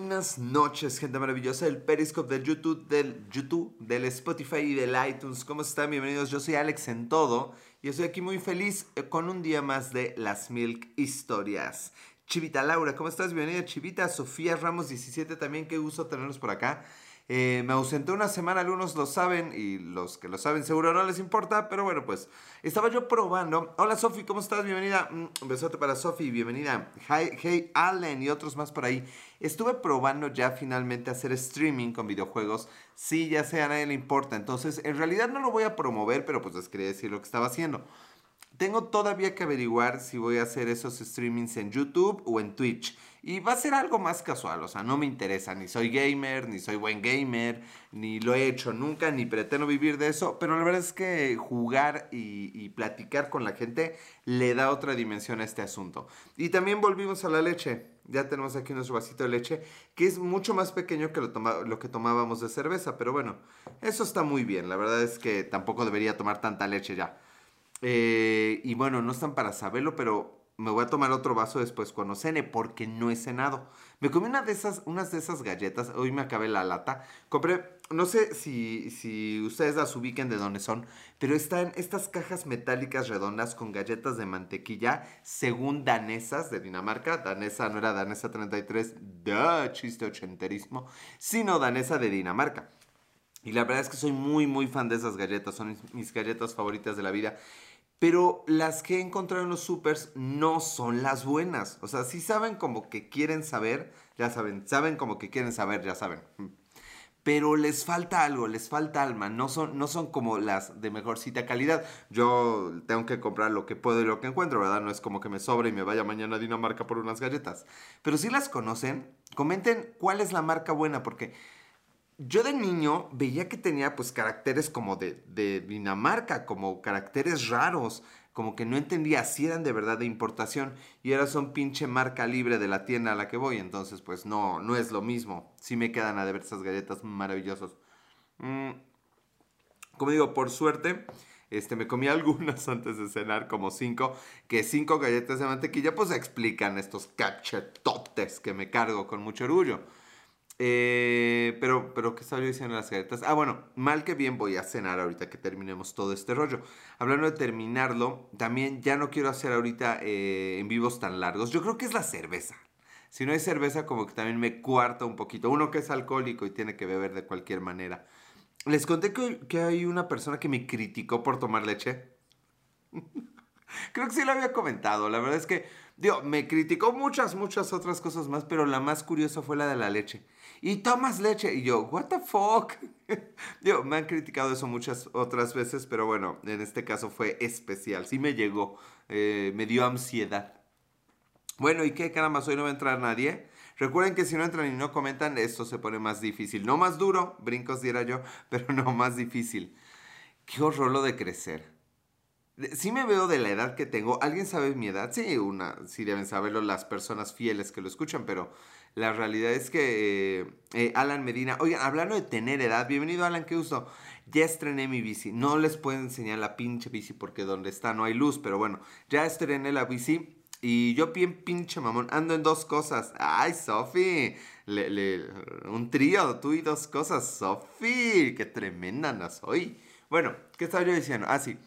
buenas noches, gente maravillosa del Periscope, del YouTube, del YouTube, del Spotify y del iTunes. ¿Cómo están? Bienvenidos. Yo soy Alex en todo y estoy aquí muy feliz eh, con un día más de las Milk Historias. Chivita Laura, ¿cómo estás? Bienvenida, Chivita. Sofía Ramos 17 también, qué gusto tenerlos por acá. Eh, me ausenté una semana, algunos lo saben y los que lo saben seguro no les importa, pero bueno, pues estaba yo probando. Hola Sofi, ¿cómo estás? Bienvenida. Mm, un besote para Sofi, bienvenida. Hey, hey Allen y otros más por ahí. Estuve probando ya finalmente hacer streaming con videojuegos. Sí, ya sé, a nadie le importa. Entonces, en realidad no lo voy a promover, pero pues les quería decir lo que estaba haciendo. Tengo todavía que averiguar si voy a hacer esos streamings en YouTube o en Twitch. Y va a ser algo más casual, o sea, no me interesa, ni soy gamer, ni soy buen gamer, ni lo he hecho nunca, ni pretendo vivir de eso, pero la verdad es que jugar y, platicar con la gente le da otra dimensión a este asunto. Y también volvimos a la leche, ya tenemos aquí nuestro vasito de leche, que es mucho más pequeño que lo, que tomábamos de cerveza, pero bueno, eso está muy bien, la verdad es que tampoco debería tomar tanta leche ya. Eh, y bueno, no están para saberlo, pero me voy a tomar otro vaso después cuando cene, porque no he cenado. Me comí una de esas, unas de esas galletas, hoy me acabé la lata. Compré, no sé si, si ustedes las ubiquen de dónde son, pero están estas cajas metálicas redondas con galletas de mantequilla, según danesas de Dinamarca. Danesa no era danesa 33, da chiste ochenterismo, sino danesa de Dinamarca. Y la verdad es que soy muy, muy fan de esas galletas, son mis galletas favoritas de la vida. Pero las que he encontrado en los supers no son las buenas. O sea, si saben como que quieren saber, ya saben. Saben como que quieren saber, ya saben. Pero les falta algo, les falta alma. No son, no son como las de mejorcita calidad. Yo tengo que comprar lo que puedo y lo que encuentro, ¿verdad? No es como que me sobre y me vaya mañana a Dinamarca por unas galletas. Pero si las conocen, comenten cuál es la marca buena, porque yo de niño veía que tenía pues caracteres como de, Dinamarca, como caracteres raros, como que no entendía si eran de verdad de importación y ahora son pinche marca libre de la tienda a la que voy, entonces pues no, no es lo mismo. Sí me quedan a ver esas galletas maravillosas. Mm, como digo, por suerte, este, me comí algunas antes de cenar, como cinco, que cinco galletas de mantequilla pues explican estos cachetotes que me cargo con mucho orgullo. Eh, pero, pero, ¿qué estaba yo diciendo en las galletas? Ah, bueno, mal que bien voy a cenar ahorita que terminemos todo este rollo. Hablando de terminarlo, también ya no quiero hacer ahorita eh, en vivos tan largos. Yo creo que es la cerveza. Si no hay cerveza, como que también me cuarta un poquito. Uno que es alcohólico y tiene que beber de cualquier manera. Les conté que, que hay una persona que me criticó por tomar leche. creo que sí lo había comentado. La verdad es que, digo, me criticó muchas, muchas otras cosas más, pero la más curiosa fue la de la leche y tomas leche. Y yo, what the fuck? Digo, me han criticado eso muchas otras veces, pero bueno, en este caso fue especial. Sí me llegó, eh, me dio ansiedad. Bueno, ¿y qué caramba? Hoy no va a entrar nadie. Recuerden que si no entran y no comentan, esto se pone más difícil. No más duro, brincos diera yo, pero no más difícil. Qué horror lo de crecer. Sí me veo de la edad que tengo. ¿Alguien sabe mi edad? Sí, una, sí deben saberlo las personas fieles que lo escuchan, pero la realidad es que eh, eh, Alan Medina, oigan, hablando de tener edad, bienvenido Alan, qué uso. Ya estrené mi bici. No les puedo enseñar la pinche bici porque donde está no hay luz, pero bueno, ya estrené la bici. Y yo bien pinche mamón, ando en dos cosas. Ay, Sofi, un trío, tú y dos cosas. Sofi, qué tremenda no soy. Bueno, ¿qué estaba yo diciendo? Ah, sí.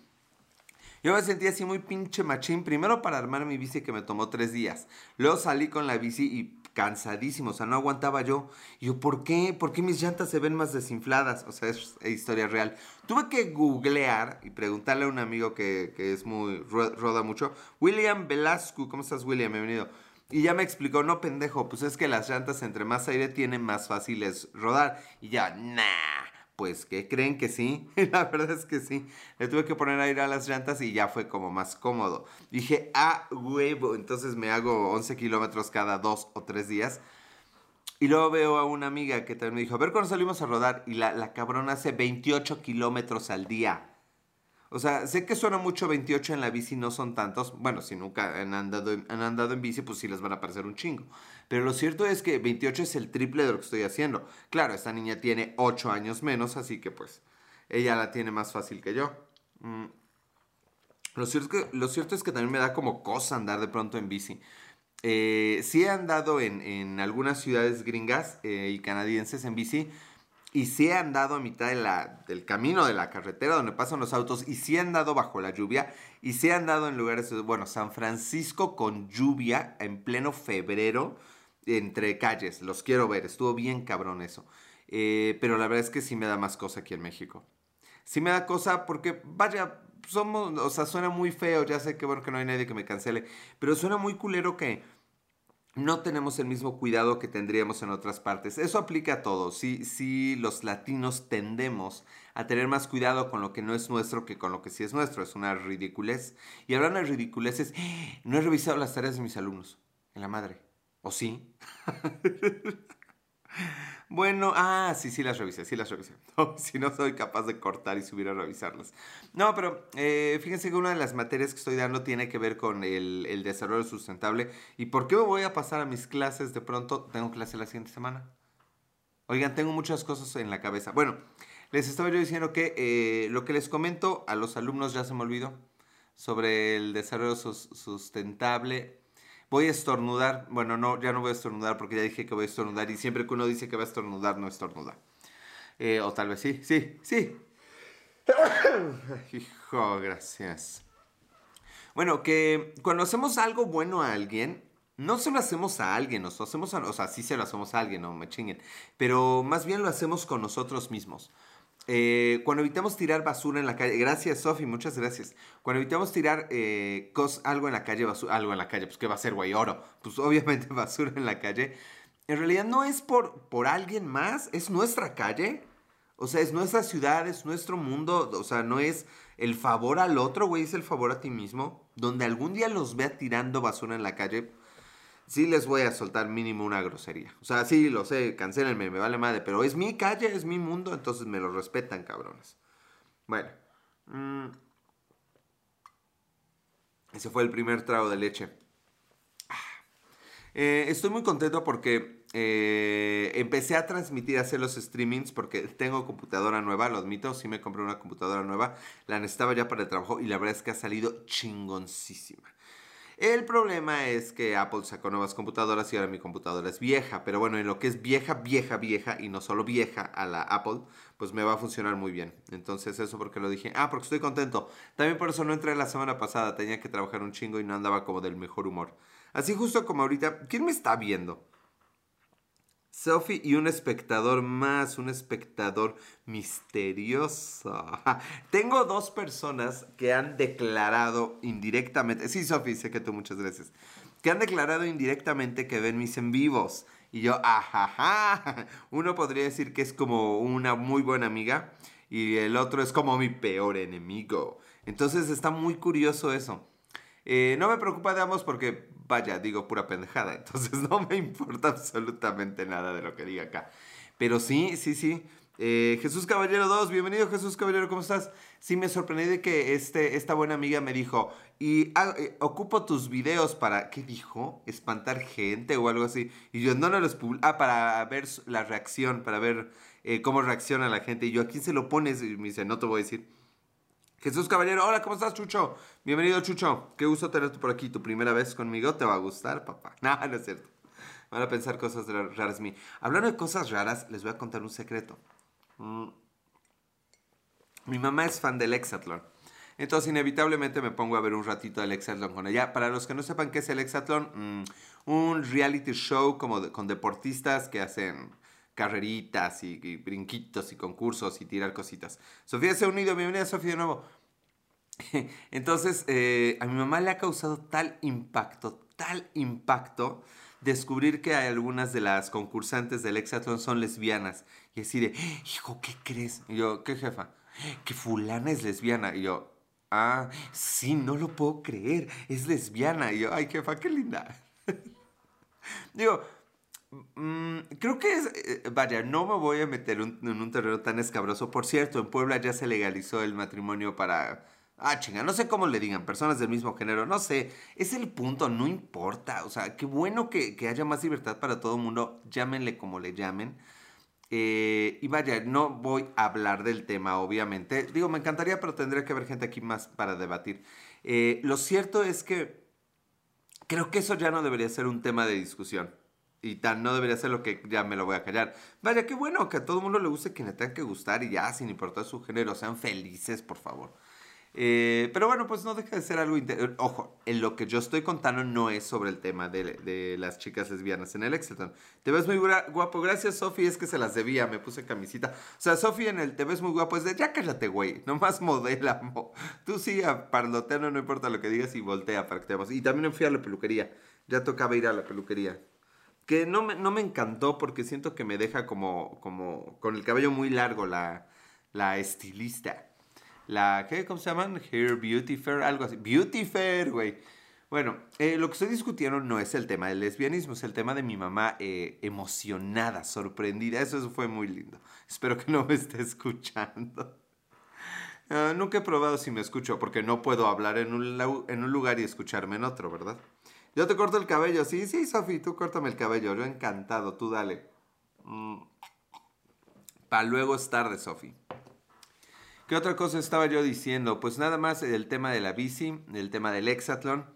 Yo me sentí así muy pinche machín. Primero para armar mi bici que me tomó tres días. Luego salí con la bici y cansadísimo, o sea, no aguantaba yo. Y yo, ¿por qué? ¿Por qué mis llantas se ven más desinfladas? O sea, es historia real. Tuve que googlear y preguntarle a un amigo que, es muy, roda mucho. William Velasco, ¿cómo estás, William? Bienvenido. Y ya me explicó, no pendejo, pues es que las llantas entre más aire tienen más fáciles rodar. Y ya, nah pues que creen que sí, la verdad es que sí. Le tuve que poner aire a las llantas y ya fue como más cómodo. Dije, ah, huevo, entonces me hago 11 kilómetros cada dos o tres días. Y luego veo a una amiga que también me dijo, a ver cuando salimos a rodar. Y la, la cabrona hace 28 kilómetros al día. O sea, sé que suena mucho 28 en la bici, no son tantos. Bueno, si nunca han andado, han andado en bici, pues sí les van a parecer un chingo. Pero lo cierto es que 28 es el triple de lo que estoy haciendo. Claro, esta niña tiene 8 años menos, así que pues ella la tiene más fácil que yo. Mm. Lo, cierto es que, lo cierto es que también me da como cosa andar de pronto en bici. eh, sí he andado en, algunas ciudades gringas eh, y canadienses en bici. Y sí he andado a mitad del camino de la carretera donde pasan los autos. Y sí he andado bajo la lluvia. Y sí he andado en lugares, bueno, San Francisco con lluvia en pleno febrero entre calles. Los quiero ver. Estuvo bien cabrón eso. Eh, pero la verdad es que sí me da más cosa aquí en México. Sí me da cosa porque, vaya, somos, o sea, suena muy feo, ya sé que bueno que no hay nadie que me cancele, pero suena muy culero que no tenemos el mismo cuidado que tendríamos en otras partes. Eso aplica a todos. Sí, sí, los latinos tendemos a tener más cuidado con lo que no es nuestro que con lo que sí es nuestro. Es una ridiculez. Y hablando de ridiculeces, no he revisado las tareas de mis alumnos. En la madre. ¿O sí? Bueno, ah, sí, sí las revisé, sí las revisé. si no soy capaz de cortar y subir a revisarlas. No, pero eh, fíjense que una de las materias que estoy dando tiene que ver con el, desarrollo sustentable. ¿Y por qué me voy a pasar a mis clases de pronto? Tengo clase la siguiente semana. Oigan, tengo muchas cosas en la cabeza. Bueno, les estaba yo diciendo que eh, lo que les comento a los alumnos ya se me olvidó sobre el desarrollo sustentable Voy a estornudar. Bueno, no, ya no voy a estornudar porque ya dije que voy a estornudar. Y siempre que uno dice que va a estornudar, no estornuda. Eh, o tal vez sí, sí, sí. Hijo, gracias. Bueno, que cuando hacemos algo bueno a alguien, no se lo hacemos a alguien, lo hacemos a, o sea, sí se lo hacemos a alguien, no me chinguen, pero más bien lo hacemos con nosotros mismos. Eh, cuando evitamos tirar basura en la calle, gracias Sofi, muchas gracias. Cuando evitamos tirar eh, algo en la calle, basura, algo en la calle, pues ¿qué va a ser, güey? Oro. Pues obviamente basura en la calle. En realidad no es por, por alguien más, es nuestra calle. O sea, es nuestra ciudad, es nuestro mundo. O sea, no es el favor al otro, güey, es el favor a ti mismo. Donde algún día los vea tirando basura en la calle, sí les voy a soltar mínimo una grosería. O sea, sí, lo sé, cancelenme, me vale madre, pero es mi calle, es mi mundo, entonces me lo respetan, cabrones. Bueno. Mm, ese fue el primer trago de leche. Ah, eh, estoy muy contento porque eh, empecé a transmitir, a hacer los streamings porque tengo computadora nueva, lo admito, sí me compré una computadora nueva, la necesitaba ya para el trabajo y la verdad es que ha salido chingoncísima. El problema es que Apple sacó nuevas computadoras y ahora mi computadora es vieja. Pero bueno, en lo que es vieja, vieja, vieja y no solo vieja a la Apple, pues me va a funcionar muy bien. Entonces eso porque lo dije. Ah, porque estoy contento. También por eso no entré la semana pasada. Tenía que trabajar un chingo y no andaba como del mejor humor. Así justo como ahorita. ¿Quién me está viendo? Sophie y un espectador más, un espectador misterioso. Tengo dos personas que han declarado indirectamente, sí Sophie, sé que tú muchas gracias, que han declarado indirectamente que ven mis en vivos. Y yo, ajaja, uno podría decir que es como una muy buena amiga y el otro es como mi peor enemigo. Entonces está muy curioso eso. Eh, no me preocupa de ambos porque vaya, digo pura pendejada, entonces no me importa absolutamente nada de lo que diga acá. Pero sí, sí, sí. Eh, Jesús Caballero 2, bienvenido Jesús Caballero, ¿cómo estás? Sí, me sorprendí de que este, esta buena amiga me dijo, y ah, eh, ocupo tus videos para, ¿qué dijo? Espantar gente o algo así. Y yo, no, no los publico, ah, para ver la reacción, para ver cómo reacciona la gente. Y yo, ¿a quién se lo pones? Y me dice, no te voy a decir. Jesús Caballero, hola, ¿cómo estás, Chucho? Bienvenido, Chucho. Qué gusto tenerte por aquí. Tu primera vez conmigo, ¿te va a gustar, papá? No, no es cierto. Van a pensar cosas raras mí. Hablando de cosas raras, les voy a contar un secreto. Mm. Mi mamá es fan del Exatlón. Entonces, inevitablemente me pongo a ver un ratito del Exatlón con ella. Para los que no sepan qué es el Exatlón, mm, un reality show como con deportistas que hacen carreritas y, brinquitos y concursos y tirar cositas. Sofía se ha unido, bienvenida Sofía de nuevo. Entonces, eh, a mi mamá le ha causado tal impacto, tal impacto, descubrir que algunas de las concursantes del Hexatlón son lesbianas. Y así de, hijo, ¿qué crees? Y yo, ¿qué jefa? Que fulana es lesbiana. Y yo, ah, sí, no lo puedo creer, es lesbiana. Y yo, ay, jefa, qué linda. Digo, Mm, creo que es, eh, vaya, no me voy a meter en un terreno tan escabroso. Por cierto, en Puebla ya se legalizó el matrimonio para... Ah, chinga, no sé cómo le digan, personas del mismo género, no sé, es el punto, no importa, o sea, qué bueno que, haya más libertad para todo el mundo, llámenle como le llamen. Eh, y vaya, no voy a hablar del tema, obviamente. Digo, me encantaría, pero tendría que haber gente aquí más para debatir. Eh, lo cierto es que Creo que eso ya no debería ser un tema de discusión. Y tan no debería ser lo que ya me lo voy a callar. Vaya, qué bueno que a todo mundo le guste quien le tenga que gustar y ya, sin importar su género, sean felices, por favor. Eh, pero bueno, pues no deja de ser algo... Ojo, en lo que yo estoy contando no es sobre el tema de, las chicas lesbianas en el Exelton. Te ves muy guapo. Gracias, Sofi. Es que se las debía. Me puse camisita. O sea, Sofi en el te ves muy guapo es de ya cállate, güey. Nomás modela. Tú sí, parloteando, no importa lo que digas y voltea para que te veamos. Y también fui a la peluquería. Ya tocaba ir a la peluquería. Que no me, no me encantó porque siento que me deja como, como con el cabello muy largo la, la estilista la, ¿qué? ¿Cómo se llaman? Hair Beauty Fair, algo así. Beauty Fair, güey. Bueno, eh, lo que estoy discutiendo no es el tema del lesbianismo, es el tema de mi mamá eh, emocionada, sorprendida. Eso fue muy lindo. Espero que no me esté escuchando. Ah, nunca he probado si me escucho, porque no puedo hablar en un, en un lugar y escucharme en otro, ¿verdad? Yo te corto el cabello. Sí, sí, Sofi, tú córtame el cabello. Yo encantado, tú dale. Mm. Para luego es tarde, Sofi. ¿Qué otra cosa estaba yo diciendo? Pues nada más el tema de la bici, el tema del hexatlón,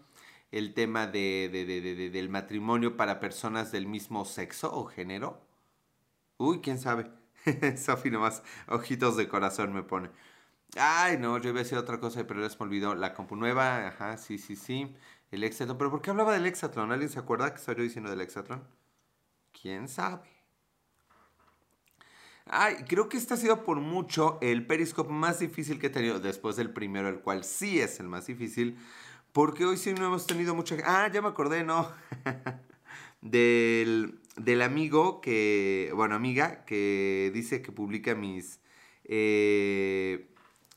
el tema de, del matrimonio para personas del mismo sexo o género. Uy, quién sabe. Sofi nomás ojitos de corazón me pone. Ay, no, yo iba a decir otra cosa, pero les me olvidó. La compu nueva, ajá, sí, sí, sí. El hexatlón. ¿Pero por qué hablaba del hexatlón? ¿Alguien se acuerda que yo diciendo del hexatlón? ¿Quién sabe? Ay, creo que este ha sido por mucho el Periscope más difícil que he tenido después del primero, el cual sí es el más difícil, porque hoy sí no hemos tenido mucha... Ah, ya me acordé, ¿no? del, del amigo que, bueno, amiga, que dice que publica mis, eh,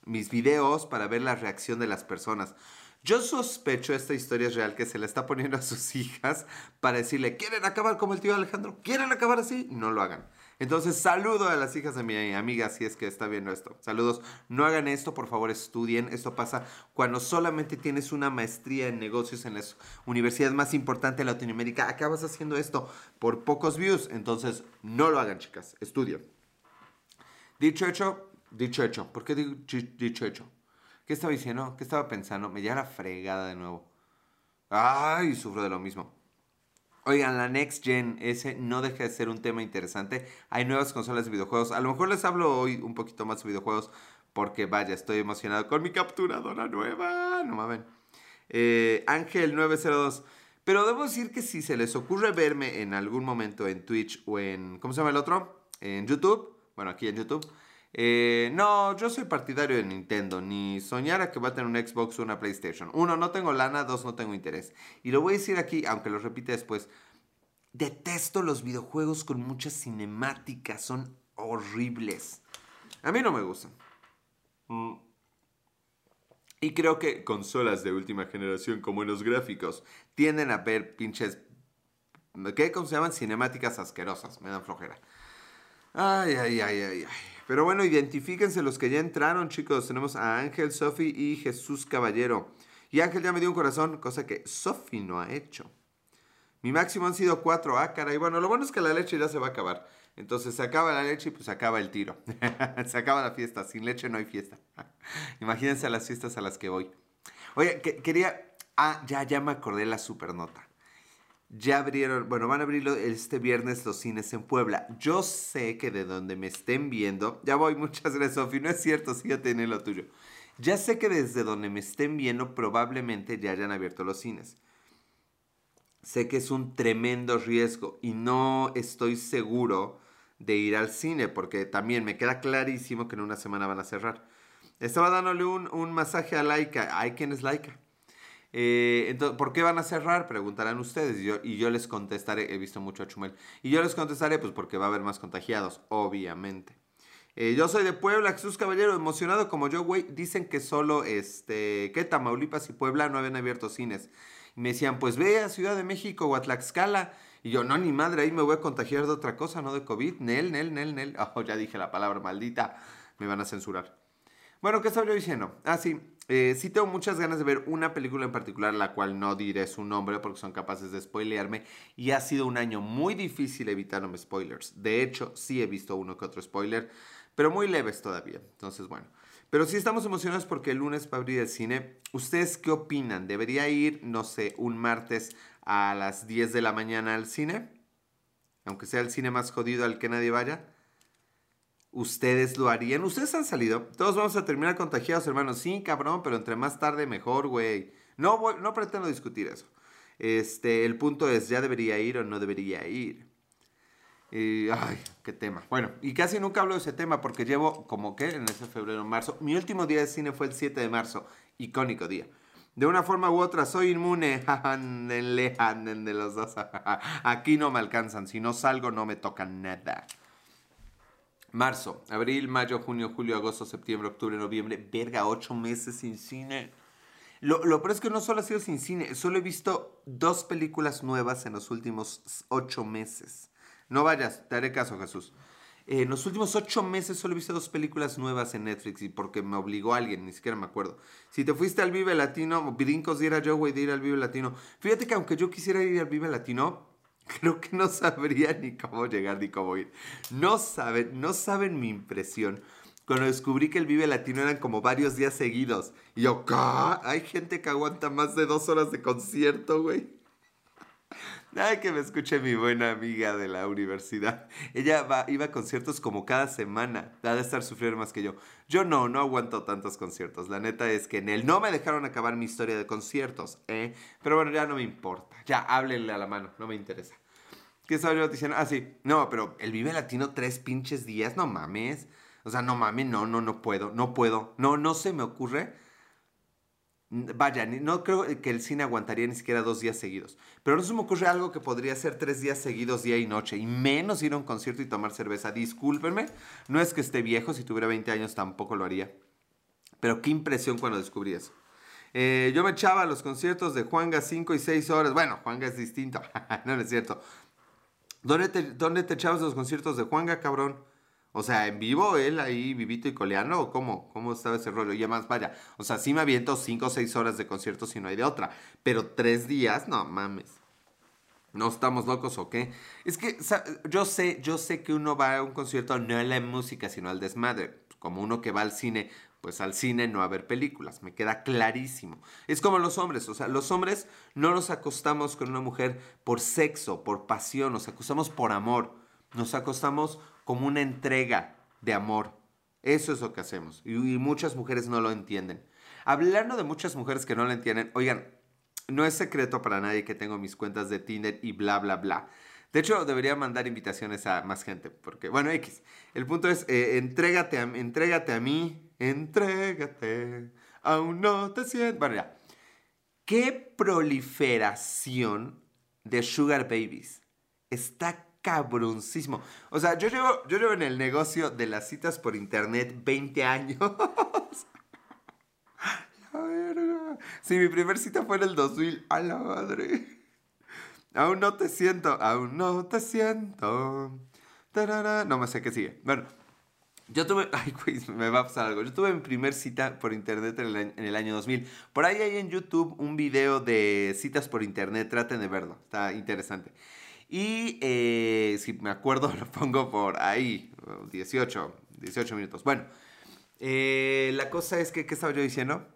mis videos para ver la reacción de las personas. Yo sospecho esta historia es real que se le está poniendo a sus hijas para decirle, ¿quieren acabar como el tío Alejandro? ¿Quieren acabar así? No lo hagan. Entonces, saludo a las hijas de mi amiga si es que está viendo esto. Saludos. No hagan esto, por favor, estudien. Esto pasa cuando solamente tienes una maestría en negocios en la universidad más importante de Latinoamérica. Acabas haciendo esto por pocos views. Entonces, no lo hagan, chicas. Estudien. Dicho hecho, dicho hecho. ¿Por qué digo dicho hecho? ¿Qué estaba diciendo? ¿Qué estaba pensando? Me lleva la fregada de nuevo. Ay, sufro de lo mismo. Oigan, la Next Gen, ese no deja de ser un tema interesante. Hay nuevas consolas de videojuegos. A lo mejor les hablo hoy un poquito más de videojuegos porque vaya, estoy emocionado con mi capturadora nueva. No mames. Eh, Ángel 902. Pero debo decir que si se les ocurre verme en algún momento en Twitch o en... ¿Cómo se llama el otro? En YouTube. Bueno, aquí en YouTube. Eh, no, yo soy partidario de Nintendo, ni soñara que va a tener un Xbox o una PlayStation. Uno, no tengo lana, dos, no tengo interés. Y lo voy a decir aquí, aunque lo repite después. Detesto los videojuegos con muchas cinemáticas, son horribles. A mí no me gustan. Mm. Y creo que consolas de última generación con buenos gráficos tienden a ver pinches... ¿Qué? ¿Cómo se llaman? Cinemáticas asquerosas. Me dan flojera. Ay, ay, ay, ay, ay. Pero bueno, identifíquense los que ya entraron, chicos. Tenemos a Ángel, Sofi y Jesús Caballero. Y Ángel ya me dio un corazón, cosa que Sofi no ha hecho. Mi máximo han sido cuatro. Ah, caray. Bueno, lo bueno es que la leche ya se va a acabar. Entonces se acaba la leche y pues se acaba el tiro. se acaba la fiesta. Sin leche no hay fiesta. Imagínense las fiestas a las que voy. Oye, quería... Ah, ya, ya me acordé la supernota. Ya abrieron, bueno, van a abrir este viernes los cines en Puebla. Yo sé que de donde me estén viendo, ya voy, muchas gracias, Sofi, no es cierto, sí ya tiene lo tuyo. Ya sé que desde donde me estén viendo probablemente ya hayan abierto los cines. Sé que es un tremendo riesgo y no estoy seguro de ir al cine porque también me queda clarísimo que en una semana van a cerrar. Estaba dándole un, un masaje a Laika. Hay quien es Laika. Eh, entonces, ¿por qué van a cerrar? Preguntarán ustedes. Y yo, les contestaré, he visto mucho a Chumel. Y yo les contestaré, pues porque va a haber más contagiados, obviamente. Eh, yo soy de Puebla, Jesús Caballero, emocionado como yo, güey. Dicen que solo, este, que Tamaulipas y Puebla no habían abierto cines. Y me decían, pues ve a Ciudad de México o. Y yo, no, ni madre, ahí me voy a contagiar de otra cosa, no de COVID. Nel, nel, nel, nel. Oh, ya dije la palabra maldita. Me van a censurar. Bueno, ¿qué estaba yo diciendo? Ah, sí. Eh, sí tengo muchas ganas de ver una película en particular, la cual no diré su nombre porque son capaces de spoilearme. Y ha sido un año muy difícil evitarme spoilers. De hecho, sí he visto uno que otro spoiler, pero muy leves todavía. Entonces, bueno. Pero sí estamos emocionados porque el lunes va a abrir el cine. ¿Ustedes qué opinan? ¿Debería ir, no sé, un martes a las 10 de la mañana al cine? Aunque sea el cine más jodido al que nadie vaya. ¿Ustedes lo harían? ¿Ustedes han salido? Todos vamos a terminar contagiados, hermanos. Sí, cabrón, pero entre más tarde mejor, güey. No, no pretendo discutir eso. Este, el punto es, ¿ya debería ir o no debería ir? ay, qué tema. Bueno, y casi nunca hablo de ese tema porque llevo como que en ese febrero, marzo. Mi último día de cine fue el 7 de marzo. Icónico día. De una forma u otra, soy inmune. de los dos. Aquí no me alcanzan. Si no salgo, no me tocan nada. Marzo, abril, mayo, junio, julio, agosto, septiembre, octubre, noviembre. Verga, ocho meses sin cine. Lo, lo peor es que no solo ha sido sin cine, solo he visto dos películas nuevas en los últimos ocho meses. No vayas, te haré caso, Jesús. en los últimos ocho meses solo he visto dos películas nuevas en Netflix y porque me obligó alguien, ni siquiera me acuerdo. Si te fuiste al Vive Latino, brincos de ir a yo, güey, de ir al Vive Latino. Fíjate que aunque yo quisiera ir al Vive Latino, creo que no sabría ni cómo llegar ni cómo ir. No saben, no saben mi impresión. Cuando descubrí que el Vive Latino eran como varios días seguidos. Y yo. Hay gente que aguanta más de dos horas de concierto, güey. Ay, que me escuche mi buena amiga de la universidad. Ella iba a conciertos como cada semana. Ha de estar sufriendo más que yo. Yo no, no aguanto tantos conciertos. La neta es que en él no me dejaron acabar mi historia de conciertos, ¿eh? Pero bueno, ya no me importa. Ya, háblenle a la mano, no me interesa. ¿Qué estaba yo diciendo? Ah, sí. No, pero el Vive Latino tres pinches días, no mames. O sea, no mames, no, no, no puedo, no puedo. No, no se me ocurre Vaya, no creo que el cine aguantaría ni siquiera dos días seguidos. Pero no se me ocurre algo que podría ser tres días seguidos, día y noche. Y menos ir a un concierto y tomar cerveza. Discúlpenme, no es que esté viejo, si tuviera 20 años tampoco lo haría. Pero qué impresión cuando descubrí eso. Eh, yo me echaba a los conciertos de Juanga 5 y 6 horas. Bueno, Juanga es distinto. no, es cierto. ¿Dónde te, ¿Dónde te echabas los conciertos de Juanga, cabrón? O sea, en vivo él ahí vivito y coleano, ¿o cómo? ¿Cómo estaba ese rollo? Y además, vaya, o sea, sí me aviento 5 o 6 horas de concierto si no hay de otra, pero 3 días, no mames. ¿No estamos locos o qué? Es que yo sé, yo sé que uno va a un concierto no a la música, sino al desmadre. Como uno que va al cine, pues al cine no a ver películas. Me queda clarísimo. Es como los hombres, o sea, los hombres no nos acostamos con una mujer por sexo, por pasión, nos acostamos por amor. Nos acostamos como una entrega de amor. Eso es lo que hacemos. Y, muchas mujeres no lo entienden. Hablando de muchas mujeres que no lo entienden, oigan, no es secreto para nadie que tengo mis cuentas de Tinder y bla, bla, bla. De hecho, debería mandar invitaciones a más gente, porque, bueno, X. El punto es, eh, entrégate, a, entrégate a mí, entrégate, aún no te siento. Bueno, ya. ¿Qué proliferación de sugar babies? Está cabroncísimo. O sea, yo llevo, yo llevo en el negocio de las citas por internet 20 años. la verga. Sí, mi primer cita fue en el 2000. A la madre. Aún no te siento, aún no te siento. No me sé qué sigue. Bueno, yo tuve, ay, güey, me va a pasar algo. Yo tuve mi primer cita por internet en el, en el, año 2000. Por ahí hay en YouTube un video de citas por internet, traten de verlo, está interesante. Y eh, si me acuerdo, lo pongo por ahí, 18, 18 minutos. Bueno, eh, la cosa es que, ¿qué estaba yo diciendo?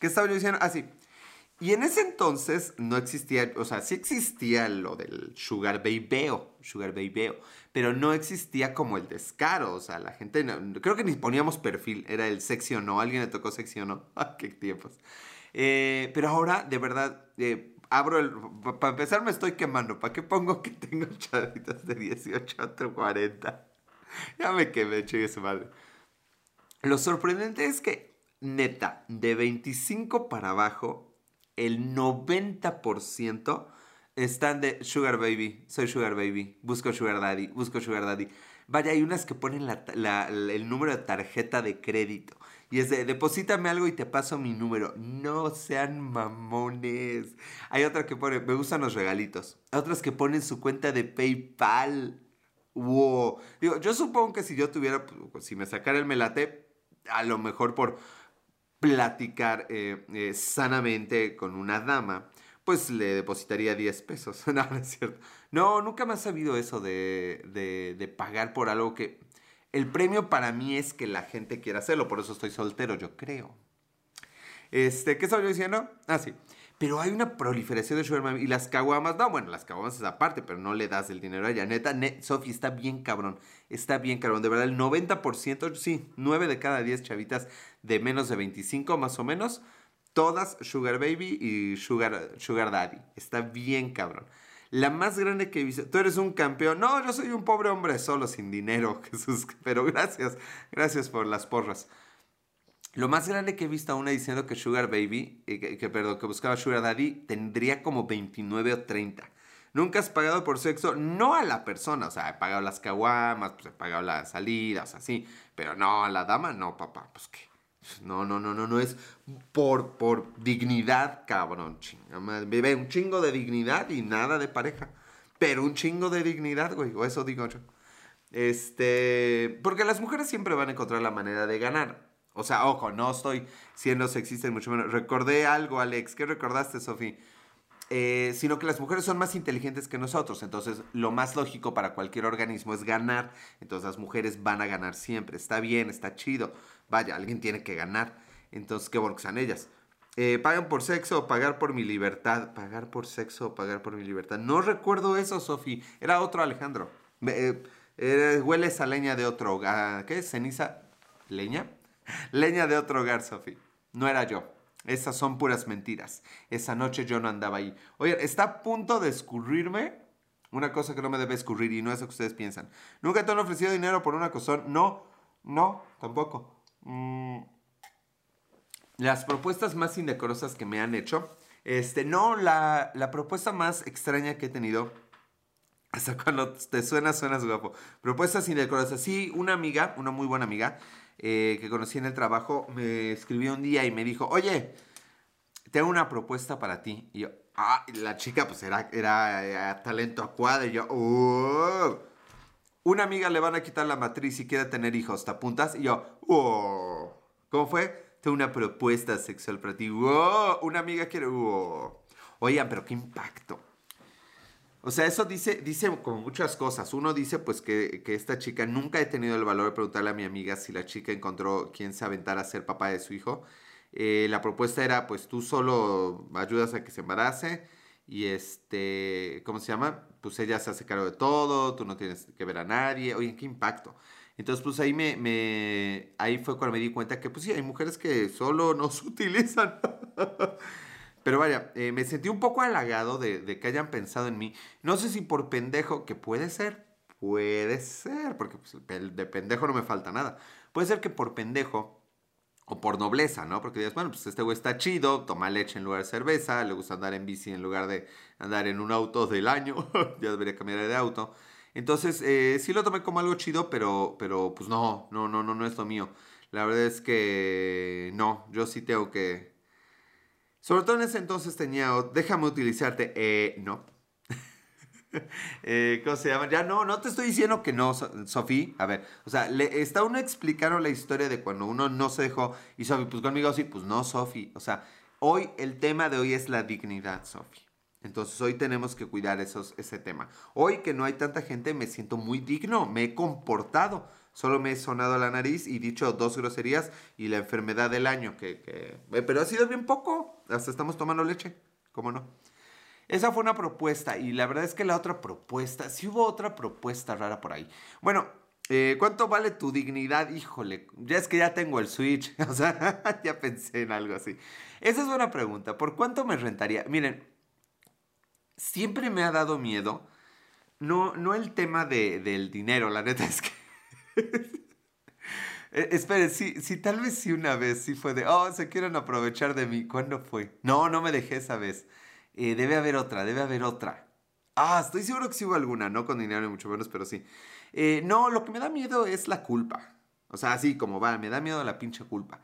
¿Qué estaba yo diciendo? Ah, sí. Y en ese entonces no existía, o sea, sí existía lo del sugar babeo, sugar babeo, pero no existía como el descaro, o sea, la gente, creo que ni poníamos perfil, era el sexy o no, alguien le tocó sexy o no, qué tiempos. Eh, pero ahora, de verdad, abro el. Para empezar, me estoy quemando. ¿Para qué pongo que tengo chavitas de 18 a 40? Ya me quemé, chingue su madre. Lo sorprendente es que, neta, de 25 para abajo, el 90% están de Sugar Baby. Soy Sugar Baby. Busco Sugar Daddy. Busco Sugar Daddy. Vaya, hay unas que ponen el número de tarjeta de crédito. Y es de, deposítame algo y te paso mi número. No sean mamones. Hay otra que pone, me gustan los regalitos. Otras que ponen su cuenta de PayPal. Wow. Digo, yo supongo que si yo tuviera, pues, si me sacara el melate, a lo mejor por platicar eh, eh, sanamente con una dama, pues le depositaría 10 pesos. no, no es cierto. No, nunca me ha sabido eso de, de, de pagar por algo que El premio para mí es que la gente quiera hacerlo, por eso estoy soltero, yo creo. Este, ¿qué estaba yo diciendo? Ah, sí. Pero hay una proliferación de sugar mami. Y las caguamas, no, bueno, las caguamas es aparte, pero no le das el dinero a ella. Neta, Sofi está bien cabrón. Está bien cabrón. De verdad, el 90%, sí, 9 de cada 10 chavitas de menos de 25 más o menos, todas Sugar Baby y Sugar, sugar Daddy. Está bien cabrón. La más grande que he visto. Tú eres un campeón. No, yo soy un pobre hombre solo, sin dinero, Jesús. Pero gracias, gracias por las porras. Lo más grande que he visto a una diciendo que Sugar Baby, eh, que, perdón, que buscaba Sugar Daddy, tendría como 29 o 30. Nunca has pagado por sexo, no a la persona, o sea, he pagado las caguamas, pues he pagado las salidas, así, pero no, a la dama, no, papá, pues qué. No, no, no, no, no es por, por dignidad, cabrón, chinga Bebé, un chingo de dignidad y nada de pareja. Pero un chingo de dignidad, güey, o eso digo yo. Este, porque las mujeres siempre van a encontrar la manera de ganar. O sea, ojo, no estoy siendo sexista y mucho menos. Recordé algo, Alex. ¿Qué recordaste, Sofi? Eh, sino que las mujeres son más inteligentes que nosotros. Entonces, lo más lógico para cualquier organismo es ganar. Entonces, las mujeres van a ganar siempre. Está bien, está chido. Vaya, alguien tiene que ganar. Entonces, qué bueno que sean ellas. Eh, ¿Pagan por sexo o pagar por mi libertad? Pagar por sexo o pagar por mi libertad. No recuerdo eso, Sofi. Era otro Alejandro. Eh, huele esa leña de otro. ¿Qué es? ¿Ceniza? ¿Leña? Leña de otro hogar, Sofi. No era yo. Esas son puras mentiras. Esa noche yo no andaba ahí. Oye, está a punto de escurrirme una cosa que no me debe escurrir y no es lo que ustedes piensan. ¿Nunca te han ofrecido dinero por una cosa? No, no, tampoco. Mm. Las propuestas más indecorosas que me han hecho. Este, no, la, la propuesta más extraña que he tenido hasta cuando te suena, suenas guapo. Propuestas indecorosas. Sí, una amiga, una muy buena amiga, eh, que conocí en el trabajo, me escribió un día y me dijo, oye, tengo una propuesta para ti. Y yo, ah, la chica pues era, era, eh, talento acuado. Y yo, oh". Una amiga le van a quitar la matriz y quiere tener hijos, ¿te apuntas? Y yo, oh. ¿Cómo fue? Tengo una propuesta sexual para ti. Oh. Una amiga quiere, oh. Oigan, pero qué impacto. O sea, eso dice, dice como muchas cosas. Uno dice pues que, esta chica nunca he tenido el valor de preguntarle a mi amiga si la chica encontró quién se aventara a ser papá de su hijo. Eh, la propuesta era pues tú solo ayudas a que se embarace y este, ¿cómo se llama? Pues ella se hace cargo de todo, tú no tienes que ver a nadie. Oye, qué impacto. Entonces, pues ahí me, me, ahí fue cuando me di cuenta que pues sí, hay mujeres que solo nos utilizan. Pero vaya, eh, me sentí un poco halagado de, que hayan pensado en mí. No sé si por pendejo, que puede ser, puede ser, porque pues, de pendejo no me falta nada. Puede ser que por pendejo o por nobleza, ¿no? Porque digas, bueno, pues este güey está chido, toma leche en lugar de cerveza, le gusta andar en bici en lugar de andar en un auto del año, ya debería cambiar de auto. Entonces, eh, sí lo tomé como algo chido, pero, pero pues no, no, no, no, no es lo mío. La verdad es que no, yo sí tengo que, sobre todo en ese entonces tenía, déjame utilizarte, eh, no. eh, ¿Cómo se llama? Ya no, no te estoy diciendo que no, Sofía. A ver, o sea, le, está uno explicando la historia de cuando uno no se dejó y Sofía, pues conmigo sí, pues no, Sofía. O sea, hoy el tema de hoy es la dignidad, Sofía. Entonces hoy tenemos que cuidar esos, ese tema. Hoy que no hay tanta gente me siento muy digno, me he comportado. Solo me he sonado la nariz y dicho dos groserías y la enfermedad del año, que, eh, pero ha sido bien poco. Hasta estamos tomando leche, ¿cómo no? Esa fue una propuesta y la verdad es que la otra propuesta, sí hubo otra propuesta rara por ahí. Bueno, eh, ¿cuánto vale tu dignidad? Híjole, ya es que ya tengo el Switch, o sea, ya pensé en algo así. Esa es una pregunta, ¿por cuánto me rentaría? Miren, siempre me ha dado miedo, no, no el tema de, del dinero, la neta es que Eh, espere, si, si tal vez sí una vez sí fue de, oh, se quieren aprovechar de mí. ¿Cuándo fue? No, no me dejé esa vez. Eh, debe haber otra, debe haber otra. Ah, estoy seguro que sí hubo alguna, no con dinero ni mucho menos, pero sí. Eh, no, lo que me da miedo es la culpa. O sea, así como va, me da miedo la pinche culpa.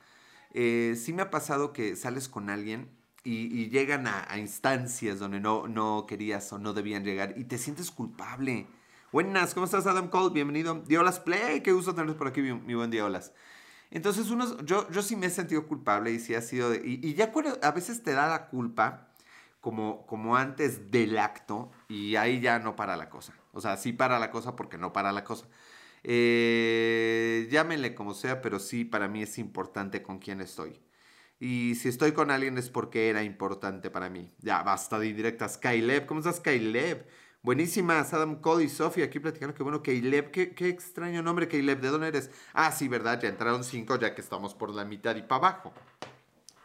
sí me ha pasado que sales con alguien y, llegan a, a, instancias donde no, no querías o no debían llegar y te sientes culpable. Buenas, ¿cómo estás Adam Cole? Bienvenido. Diolas Play, qué gusto tenerlos por aquí, mi, buen Diolas. Entonces, yo, sí me he sentido culpable y sí ha sido... De, y, ya a veces te da la culpa como, como antes del acto y ahí ya no para la cosa. O sea, sí para la cosa porque no para la cosa. Eh, llámenle como sea, pero sí, para mí es importante con quién estoy. Y si estoy con alguien es porque era importante para mí. Ya, basta de indirectas. Kyleb, ¿cómo estás, Kyleb? Buenísimas, Adam Cole y Sofía aquí platicando. Qué bueno, Kyleb, qué, qué extraño nombre, Kyleb. ¿De dónde eres? Ah, sí, ¿verdad? Ya entraron cinco, ya que estamos por la mitad y para abajo.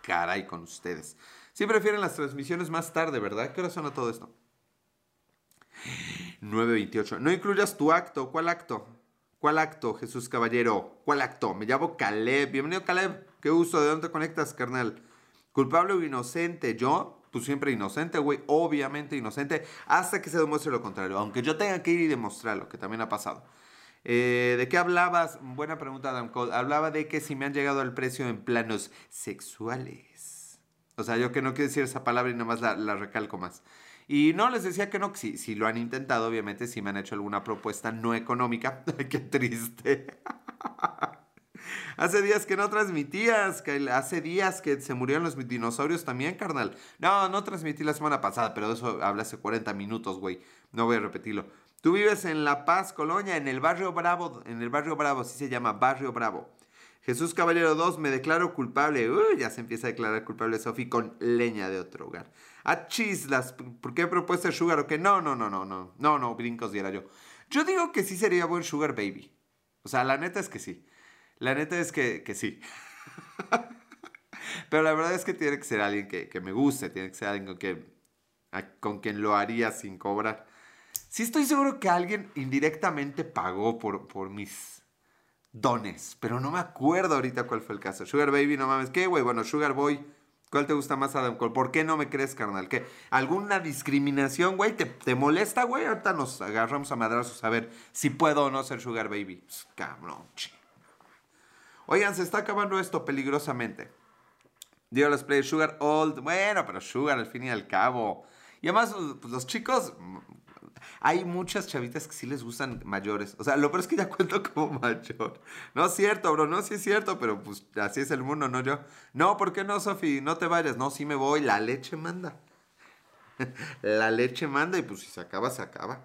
Caray, con ustedes. Sí prefieren las transmisiones más tarde, ¿verdad? ¿Qué hora suena todo esto? 9.28. No incluyas tu acto. ¿Cuál acto? ¿Cuál acto, Jesús Caballero? ¿Cuál acto? Me llamo Caleb. Bienvenido, Caleb. Qué gusto. ¿De dónde te conectas, carnal? ¿Culpable o inocente? ¿Yo? Pues siempre inocente, güey. Obviamente inocente. Hasta que se demuestre lo contrario. Aunque yo tenga que ir y demostrarlo, que también ha pasado. Eh, ¿De qué hablabas? Buena pregunta, Adam Cole. Hablaba de que si me han llegado al precio en planos sexuales. O sea, yo que no quiero decir esa palabra y nomás la, la recalco más. Y no, les decía que no, si, si lo han intentado, obviamente, si me han hecho alguna propuesta no económica. Qué triste. Hace días que no transmitías, que hace días que se murieron los dinosaurios también, carnal. No, no transmití la semana pasada, pero eso hablé hace 40 minutos, güey. No voy a repetirlo. Tú vives en La Paz, Colonia, en el barrio Bravo, en el barrio Bravo, así se llama, barrio Bravo. Jesús Caballero 2, me declaro culpable. Uy, ya se empieza a declarar culpable Sofi con leña de otro hogar. Ah, chislas, ¿por qué propuesta Sugar o qué? No, no, no, no, no, no, no, brincos diera yo. Yo digo que sí sería buen Sugar Baby. O sea, la neta es que sí. La neta es que, que sí. Pero la verdad es que tiene que ser alguien que, que me guste, tiene que ser alguien con quien, con quien lo haría sin cobrar. Sí estoy seguro que alguien indirectamente pagó por, por mis dones, pero no me acuerdo ahorita cuál fue el caso. Sugar Baby, no mames, ¿qué, güey? Bueno, Sugar Boy, ¿cuál te gusta más, Adam Cole? ¿Por qué no me crees, carnal? ¿Qué? ¿Alguna discriminación, güey? ¿Te, ¿Te, molesta, güey? Ahorita nos agarramos a madrazos a ver si puedo o no ser Sugar Baby. Pues, cabrón, Oigan, se está acabando esto peligrosamente. Digo, los play Sugar Old. Bueno, pero Sugar al fin y al cabo. Y además, pues, los chicos hay muchas chavitas que sí les gustan mayores. O sea, lo peor es que ya cuento como mayor. No es cierto, bro. No, sí es cierto, pero pues así es el mundo, no yo. No, ¿por qué no, Sofi? No te vayas. No, sí me voy. La leche manda. la leche manda y pues si se acaba, se acaba.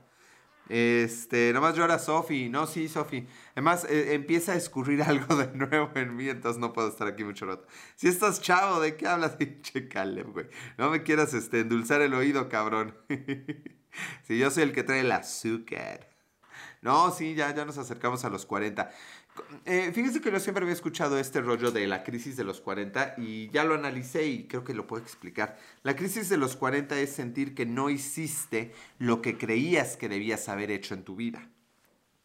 Este, nomás llora Sofi. No, sí, Sofi. Además, eh, empieza a escurrir algo de nuevo en mí, entonces no puedo estar aquí mucho rato. Si estás chavo, ¿de qué hablas? Che, Caleb. No me quieras este, endulzar el oído, cabrón. Sí, yo soy el que trae el azúcar. No, sí, ya, ya nos acercamos a los 40. Eh, fíjense que yo siempre había escuchado este rollo de la crisis de los 40 y ya lo analicé y creo que lo puedo explicar. La crisis de los 40 es sentir que no hiciste lo que creías que debías haber hecho en tu vida.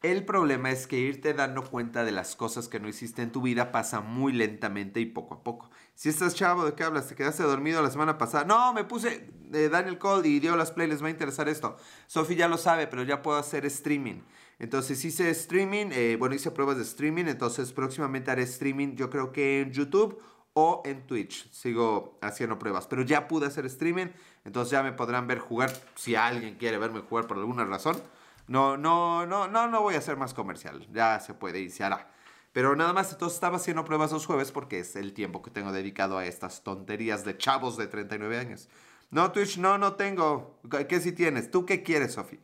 El problema es que irte dando cuenta de las cosas que no hiciste en tu vida pasa muy lentamente y poco a poco. Si estás chavo, ¿de qué hablas? ¿Te quedaste dormido la semana pasada? No, me puse de Daniel Cole y dio las play, les va a interesar esto. Sofi ya lo sabe, pero ya puedo hacer streaming. Entonces hice streaming, eh, bueno, hice pruebas de streaming, entonces próximamente haré streaming, yo creo que en YouTube o en Twitch. Sigo haciendo pruebas, pero ya pude hacer streaming, entonces ya me podrán ver jugar si alguien quiere verme jugar por alguna razón. No, no, no, no, no voy a hacer más comercial. Ya se puede y se hará. Pero nada más, entonces estaba haciendo pruebas los jueves porque es el tiempo que tengo dedicado a estas tonterías de chavos de 39 años. No, Twitch, no, no tengo. ¿Qué si tienes? ¿Tú qué quieres, Sofi?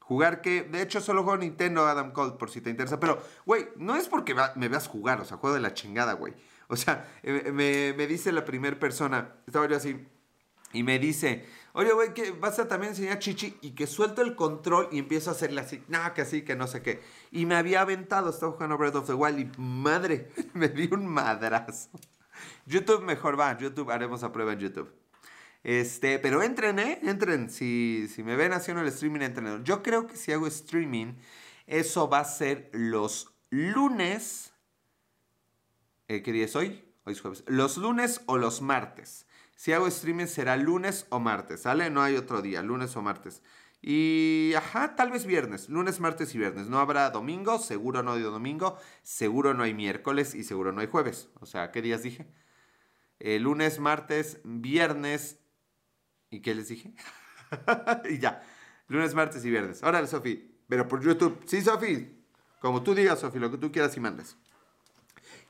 Jugar que, de hecho, solo juego Nintendo Adam Cold por si te interesa. Pero, güey, no es porque me veas jugar, o sea, juego de la chingada, güey. O sea, eh, me, dice la primera persona, estaba yo así, y me dice, oye, güey, que vas a también enseñar chichi y que suelto el control y empiezo a hacerle así, no, que así, que no sé qué. Y me había aventado, estaba jugando Breath of the Wild y madre, me di un madrazo. YouTube mejor va, YouTube, haremos a prueba en YouTube. Este, pero entren, ¿eh? Entren. Si, si me ven haciendo el streaming, entren. Yo creo que si hago streaming, eso va a ser los lunes. Eh, ¿Qué día es hoy? Hoy es jueves. Los lunes o los martes. Si hago streaming será lunes o martes, ¿sale? No hay otro día, lunes o martes. Y, ajá, tal vez viernes, lunes, martes y viernes. No habrá domingo, seguro no hay domingo, seguro no hay miércoles y seguro no hay jueves. O sea, ¿qué días dije? Eh, lunes, martes, viernes. ¿Y qué les dije? y ya, lunes, martes y viernes. Órale, Sofi, pero por YouTube. Sí, Sofi, como tú digas, Sofi, lo que tú quieras y mandes.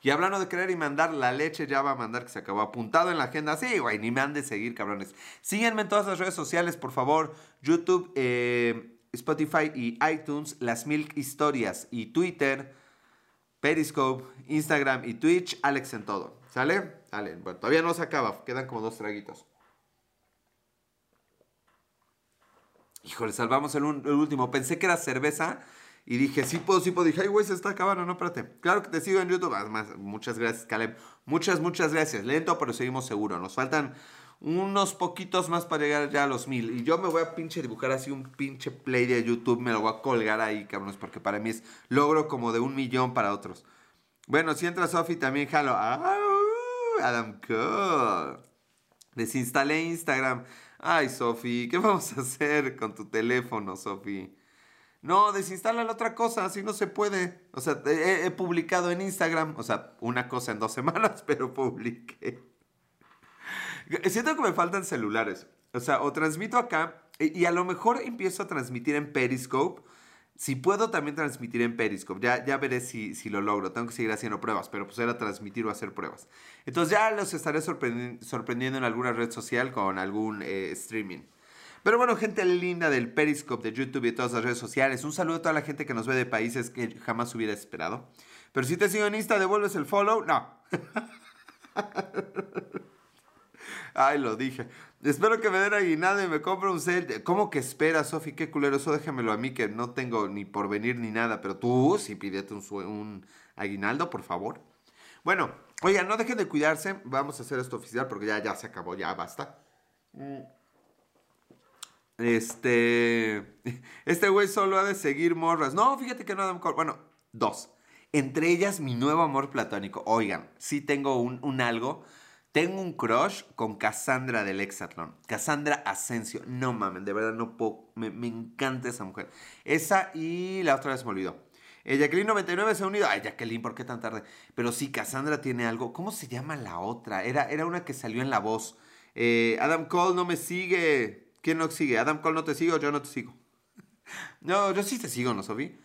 Y hablando de querer y mandar, la leche ya va a mandar que se acabó. Apuntado en la agenda. Sí, güey, ni me han de seguir, cabrones. Síguenme en todas las redes sociales, por favor. YouTube, eh, Spotify y iTunes, Las Milk Historias y Twitter, Periscope, Instagram y Twitch, Alex en todo. ¿Sale? Dale, bueno, todavía no se acaba, quedan como dos traguitos. Híjole, salvamos el, último. Pensé que era cerveza y dije, sí puedo, sí puedo. Dije, ay, güey, se está acabando, no, espérate. Claro que te sigo en YouTube. Además, muchas gracias, Caleb. Muchas, muchas gracias. Lento, pero seguimos seguro. Nos faltan unos poquitos más para llegar ya a los mil. Y yo me voy a pinche dibujar así un pinche play de YouTube. Me lo voy a colgar ahí, cabrones, porque para mí es logro como de un millón para otros. Bueno, si entra Sofi, también jalo. Adam Cole. Desinstalé Instagram. Ay, Sofi, ¿qué vamos a hacer con tu teléfono, Sofi? No, desinstala la otra cosa, así no se puede. O sea, he, publicado en Instagram, o sea, una cosa en dos semanas, pero publiqué. Siento que me faltan celulares. O sea, o transmito acá y a lo mejor empiezo a transmitir en Periscope. Si puedo también transmitir en Periscope, ya, ya veré si, si lo logro. Tengo que seguir haciendo pruebas, pero pues era transmitir o hacer pruebas. Entonces ya los estaré sorprendi sorprendiendo en alguna red social con algún eh, streaming. Pero bueno, gente linda del Periscope, de YouTube y de todas las redes sociales. Un saludo a toda la gente que nos ve de países que jamás hubiera esperado. Pero si te sigo en Insta, ¿devuelves el follow? No. Ay, lo dije. Espero que me den aguinaldo y me compre un cel. ¿Cómo que espera, Sofi? Qué culero. Eso déjamelo a mí que no tengo ni por venir ni nada. Pero tú sí pídete un, un aguinaldo, por favor. Bueno, oigan, no dejen de cuidarse. Vamos a hacer esto oficial porque ya, ya se acabó, ya basta. Este. Este güey solo ha de seguir morras. No, fíjate que no Adam Cole. Bueno, dos. Entre ellas, mi nuevo amor platónico. Oigan, sí tengo un, un algo. Tengo un crush con Cassandra del Exatlón. Cassandra Asensio. No mames, de verdad no puedo. Me, encanta esa mujer. Esa y la otra vez me olvidó. Eh, Jacqueline 99 se ha unido. Ay, Jacqueline, ¿por qué tan tarde? Pero sí, Cassandra tiene algo. ¿Cómo se llama la otra? Era, era una que salió en La Voz. Eh, Adam Cole no me sigue. ¿Quién no sigue? Adam Cole no te sigo, yo no te sigo. no, yo sí te sigo, ¿no, Sofi?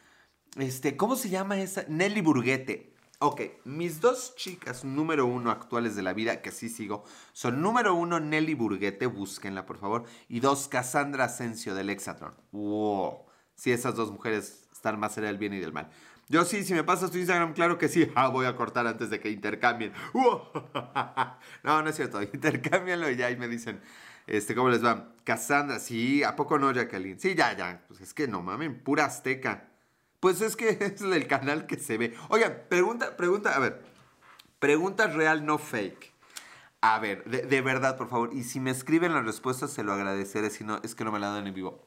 Este, ¿cómo se llama esa? Nelly Burguete. Ok, mis dos chicas número uno actuales de la vida, que sí sigo, son número uno Nelly Burguete, búsquenla por favor, y dos Cassandra Asensio del Exatron. Wow, sí, esas dos mujeres están más allá del bien y del mal. Yo sí, si me pasas tu Instagram, claro que sí. Ah, voy a cortar antes de que intercambien. No, no es cierto, intercámbianlo y ya ahí me dicen, este, ¿cómo les va? Cassandra, sí, ¿a poco no, Jacqueline? Sí, ya, ya, pues es que no mamen, pura azteca. Pues es que es el canal que se ve. Oigan, pregunta, pregunta, a ver. Pregunta real, no fake. A ver, de, verdad, por favor. Y si me escriben la respuesta, se lo agradeceré. Si no, es que no me la dan en vivo.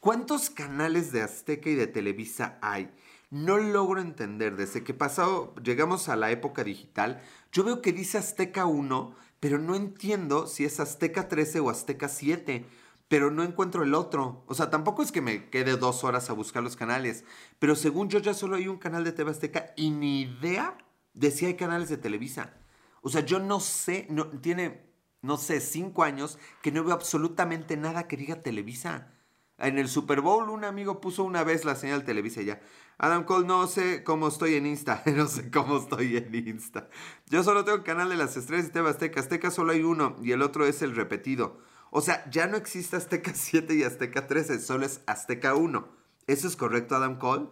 ¿Cuántos canales de Azteca y de Televisa hay? No logro entender. Desde que pasado, llegamos a la época digital, yo veo que dice Azteca 1, pero no entiendo si es Azteca 13 o Azteca 7 pero no encuentro el otro. O sea, tampoco es que me quede dos horas a buscar los canales, pero según yo ya solo hay un canal de TV Azteca y ni idea de si hay canales de Televisa. O sea, yo no sé, no, tiene, no sé, cinco años que no veo absolutamente nada que diga Televisa. En el Super Bowl un amigo puso una vez la señal Televisa ya. Adam Cole, no sé cómo estoy en Insta. no sé cómo estoy en Insta. Yo solo tengo el canal de las estrellas y TV Azteca. Azteca solo hay uno y el otro es el repetido. O sea, ya no existe Azteca 7 y Azteca 13, solo es Azteca 1. ¿Eso es correcto, Adam Cole?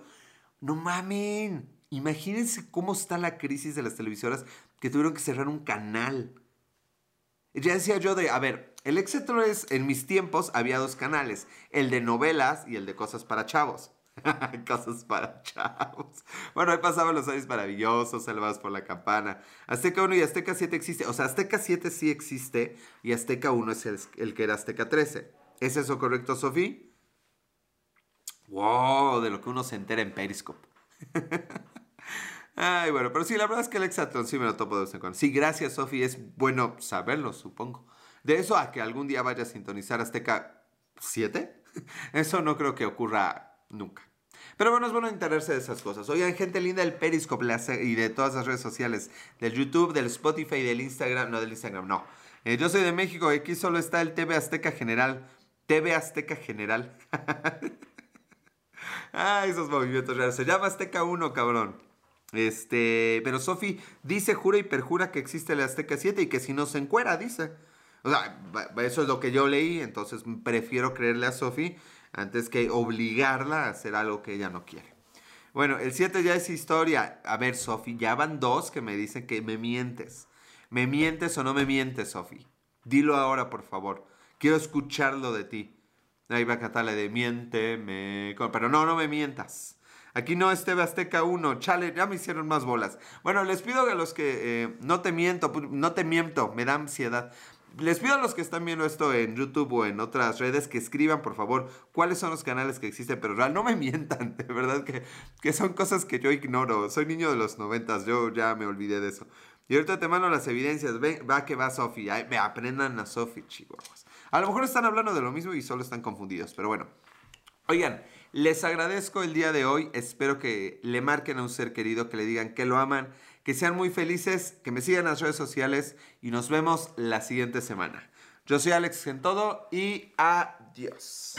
No mamen. Imagínense cómo está la crisis de las televisoras que tuvieron que cerrar un canal. Ya decía yo de, a ver, el éxito es, en mis tiempos había dos canales, el de novelas y el de cosas para chavos. Cosas para chavos. Bueno, ahí pasaban los años maravillosos, salvados por la campana. Azteca 1 y Azteca 7 existe. O sea, Azteca 7 sí existe y Azteca 1 es el, que era Azteca 13. ¿Es eso correcto, Sofía? Wow, de lo que uno se entera en Periscope. Ay, bueno, pero sí, la verdad es que el Exatron sí me lo topo de vez en cuando. Sí, gracias, Sofía. Es bueno saberlo, supongo. De eso a que algún día vaya a sintonizar Azteca 7, eso no creo que ocurra nunca. Pero bueno, es bueno enterarse de esas cosas. Oigan, gente linda del Periscope y de todas las redes sociales, del YouTube, del Spotify, del Instagram, no del Instagram, no. Eh, yo soy de México aquí solo está el TV Azteca General. TV Azteca General. ah, esos movimientos raros. Se llama Azteca 1, cabrón. Este, pero Sofi dice, jura y perjura que existe el Azteca 7 y que si no se encuera, dice. O sea, eso es lo que yo leí, entonces prefiero creerle a Sofi antes que obligarla a hacer algo que ella no quiere. Bueno, el 7 ya es historia. A ver, Sofi, ya van dos que me dicen que me mientes. ¿Me mientes o no me mientes, Sofi? Dilo ahora, por favor. Quiero escucharlo de ti. Ahí va a cantarle de miénteme. Pero no, no me mientas. Aquí no es TV Azteca 1. Chale, ya me hicieron más bolas. Bueno, les pido a los que eh, no te miento, no te miento, me da ansiedad. Les pido a los que están viendo esto en YouTube o en otras redes que escriban, por favor, cuáles son los canales que existen, pero real, no me mientan, de verdad que, que son cosas que yo ignoro. Soy niño de los noventas, yo ya me olvidé de eso. Y ahorita te mando las evidencias. Va que va Sofi. Me aprendan a Sofi, chihuahuas. A lo mejor están hablando de lo mismo y solo están confundidos, pero bueno. Oigan, les agradezco el día de hoy. Espero que le marquen a un ser querido, que le digan que lo aman, que sean muy felices, que me sigan en las redes sociales y nos vemos la siguiente semana. Yo soy Alex en todo y adiós.